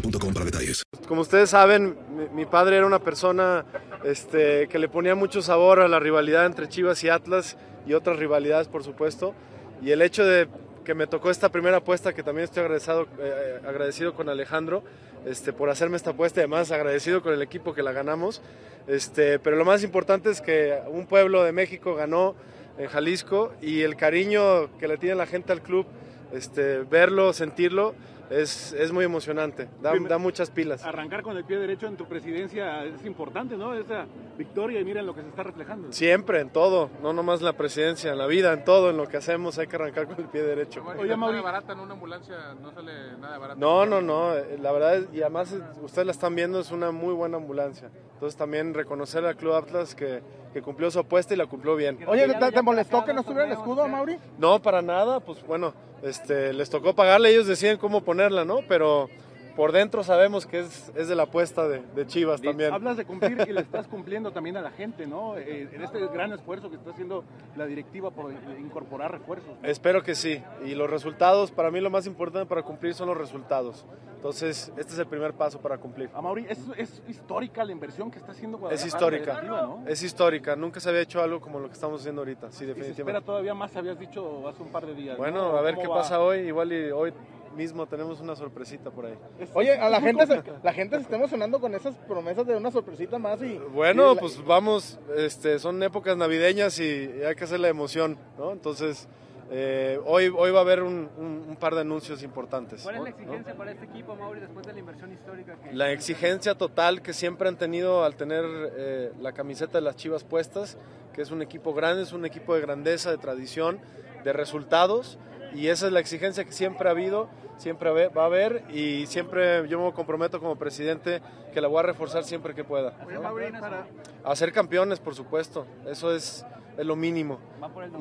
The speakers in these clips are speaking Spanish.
boostmobile.com para detalles. Como ustedes saben, mi, mi padre era una persona este, que le ponía mucho sabor a la rivalidad entre Chivas y Atlas y otras rivalidades, por supuesto. Y el hecho de que me tocó esta primera apuesta, que también estoy agradecido, eh, agradecido con Alejandro este, por hacerme esta apuesta y además agradecido con el equipo que la ganamos. Este, pero lo más importante es que un pueblo de México ganó en Jalisco y el cariño que le tiene la gente al club, este, verlo, sentirlo, es, es muy emocionante, da, da muchas pilas. Arrancar con el pie derecho en tu presidencia es importante, ¿no? Esa victoria y miren lo que se está reflejando. Siempre, en todo, no nomás en la presidencia, en la vida, en todo, en lo que hacemos hay que arrancar con el pie derecho. Oye, Mauri, barata en una ambulancia, no sale nada barato. No, no, no, eh, la verdad, es- y además eh, ustedes la están viendo, es una muy buena ambulancia. Entonces también reconocer al Club Atlas que, que cumplió su apuesta y la cumplió bien. Oye, ¿te, te molestó que no estuviera el escudo, Mauri? No, para nada, pues bueno, este, les tocó pagarle, ellos deciden cómo ponerla, ¿no? Pero por dentro sabemos que es, es de la apuesta de, de Chivas también. Hablas de cumplir y le estás cumpliendo también a la gente, ¿no? Eh, en este gran esfuerzo que está haciendo la directiva por incorporar refuerzos. Espero que sí. Y los resultados, para mí lo más importante para cumplir son los resultados. Entonces, este es el primer paso para cumplir. A Mauri, es, es histórica la inversión que está haciendo Es Guadalajara. histórica, directiva, ¿no? es histórica. Nunca se había hecho algo como lo que estamos haciendo ahorita, sí, Y se espera definitivamente. todavía más, habías dicho hace un par de días. Bueno, ¿no? a ver ¿Cómo qué va? pasa hoy. Igual y hoy mismo tenemos una sorpresita por ahí. Oye, a la gente, se, la gente se está emocionando con esas promesas de una sorpresita más y... Bueno, y la- pues vamos, este, son épocas navideñas y hay que hacer la emoción, ¿no? Entonces, eh, hoy, hoy va a haber un, un- un par de anuncios importantes. ¿Cuál es la ¿no? exigencia para este equipo, Mauri, después de la inversión histórica que... La exigencia total que siempre han tenido al tener eh, la camiseta de las Chivas puestas, que es un equipo grande, es un equipo de grandeza, de tradición, de resultados, y esa es la exigencia que siempre ha habido, siempre va a haber, y siempre yo me comprometo como presidente que la voy a reforzar siempre que pueda. Ser campeones, por supuesto, eso es, es lo mínimo.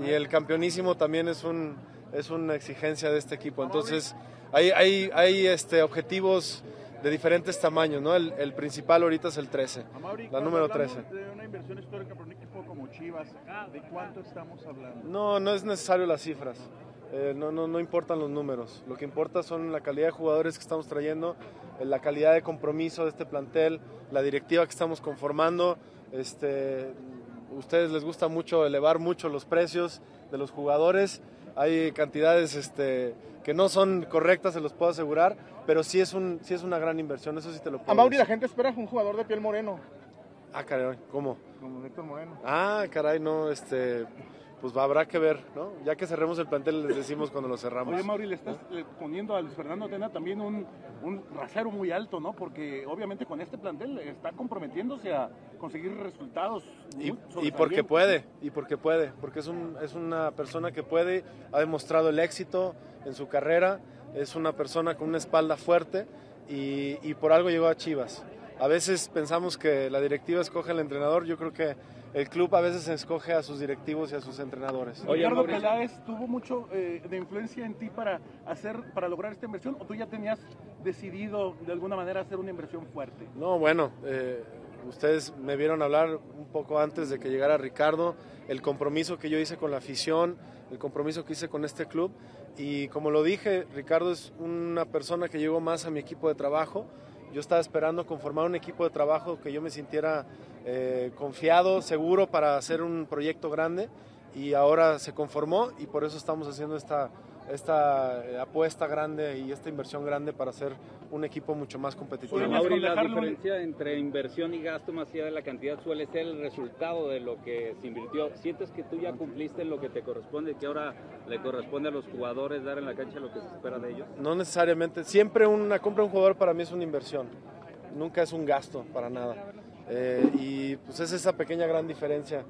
Y el campeonísimo también es, un, es una exigencia de este equipo. Entonces, hay, hay, hay este, objetivos de diferentes tamaños, ¿no? El, el principal ahorita es el 13, la número 13. De una inversión histórica para un equipo como Chivas, ¿de cuánto estamos hablando? No, no es necesario las cifras. Eh, no, no, no importan los números. Lo que importa son la calidad de jugadores que estamos trayendo, eh, la calidad de compromiso de este plantel, la directiva que estamos conformando. Este, ustedes les gusta mucho elevar mucho los precios de los jugadores. Hay cantidades este, que no son correctas, se los puedo asegurar, pero sí es, un, sí es una gran inversión, eso sí te lo puedo A Mauri, la gente espera un jugador de piel moreno. Ah, caray, ¿cómo? Como Héctor Moreno. Ah, caray, no, este, pues habrá que ver, ¿no? Ya que cerremos el plantel les decimos cuando lo cerramos. Oye, Mauri, le estás poniendo a Luis Fernando Tena también un, un rasero muy alto, ¿no? Porque obviamente con este plantel está comprometiéndose a conseguir resultados. Y, y porque puede, y porque puede, porque es, un, es una persona que puede, ha demostrado el éxito en su carrera, es una persona con una espalda fuerte y, y por algo llegó a Chivas. A veces pensamos que la directiva escoge al entrenador, yo creo que el club a veces escoge a sus directivos y a sus entrenadores. Ricardo Peláez tuvo mucho eh, de influencia en ti para hacer, para lograr esta inversión, o tú ya tenías decidido de alguna manera hacer una inversión fuerte. No, bueno, eh, ustedes me vieron hablar un poco antes de que llegara Ricardo, el compromiso que yo hice con la afición, el compromiso que hice con este club, y como lo dije, Ricardo es una persona que llegó más a mi equipo de trabajo. Yo estaba esperando conformar un equipo de trabajo que yo me sintiera eh, confiado, seguro para hacer un proyecto grande y ahora se conformó y por eso estamos haciendo esta, esta eh, apuesta grande y esta inversión grande para hacer un equipo mucho más competitivo. Mauri, la diferencia entre inversión y gasto más allá de la cantidad suele ser el resultado de lo que se invirtió. ¿Sientes que tú ya cumpliste lo que te corresponde, que ahora le corresponde a los jugadores dar en la cancha lo que se espera de ellos? No necesariamente. Siempre una compra de un jugador para mí es una inversión. Nunca es un gasto para nada. Eh, y pues es esa pequeña gran diferencia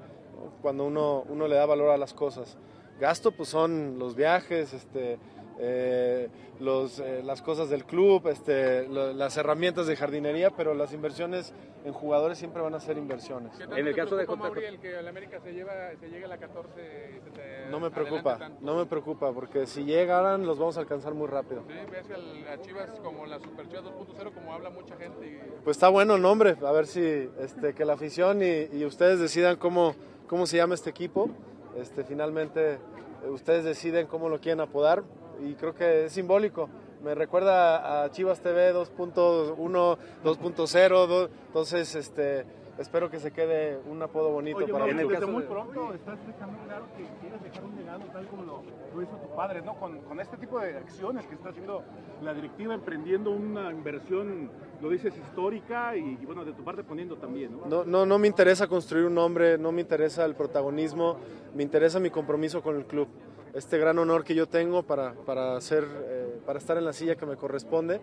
cuando uno, uno le da valor a las cosas. Gasto pues son los viajes, este, eh, los, eh, las cosas del club, este, las herramientas de jardinería, pero las inversiones en jugadores siempre van a ser inversiones. En el caso de el que el América se, lleva, se llegue a la 14 No me preocupa, no me preocupa, porque si llegaran los vamos a alcanzar muy rápido. Sí, ves a Chivas como la Super Chivas 2.0, como habla mucha gente. Pues está bueno el nombre, a ver si este, que la afición y, y ustedes decidan cómo, cómo se llama este equipo. Este, finalmente eh, ustedes deciden cómo lo quieren apodar y creo que es simbólico. Me recuerda a Chivas TV 2.1, 2.0, entonces este, espero que se quede un apodo bonito Oye, para Mauri, el desde muy pronto estás dejando claro que quieres dejar un legado tal como lo, lo hizo tu padre, ¿no? Con, con, este tipo de acciones que está haciendo la directiva, emprendiendo una inversión, lo dices, histórica y, y bueno, de tu parte poniendo también, ¿no? No, no, no me interesa construir un nombre, no me interesa el protagonismo, me interesa mi compromiso con el club. Este gran honor que yo tengo para, para, hacer, eh, para estar en la silla que me corresponde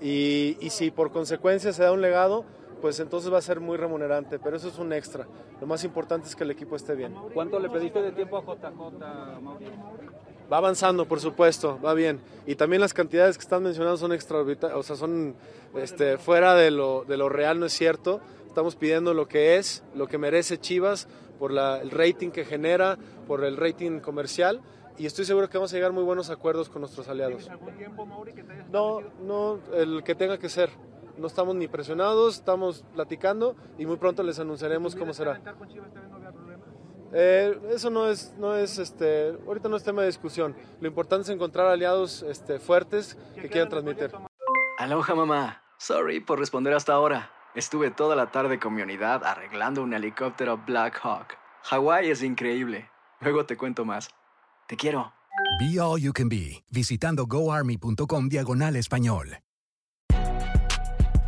y, y si por consecuencia se da un legado, pues entonces va a ser muy remunerante, pero eso es un extra. Lo más importante es que el equipo esté bien. ¿Cuánto le pediste de tiempo a JJ, Mauri? Va avanzando, por supuesto, va bien. Y también las cantidades que están mencionando son extraordinarias, o sea, son este, fuera de lo, de lo real, no es cierto. Estamos pidiendo lo que es, lo que merece Chivas, por la, el rating que genera, por el rating comercial y estoy seguro que vamos a llegar a muy buenos acuerdos con nuestros aliados. algún tiempo, Mauri, que te hayas No, no, el que tenga que ser. No estamos ni presionados, estamos platicando y muy pronto les anunciaremos cómo será. con Chivas no había? Eh, eso no es, no es, este, ahorita no es tema de discusión. Lo importante es encontrar aliados este, fuertes que quieran transmitir. Aloha mamá, sorry por responder hasta ahora. Estuve toda la tarde con mi unidad arreglando un helicóptero Black Hawk. Hawái es increíble. Luego te cuento más. Te quiero. Be All You Can Be, visitando goarmy.com diagonal español.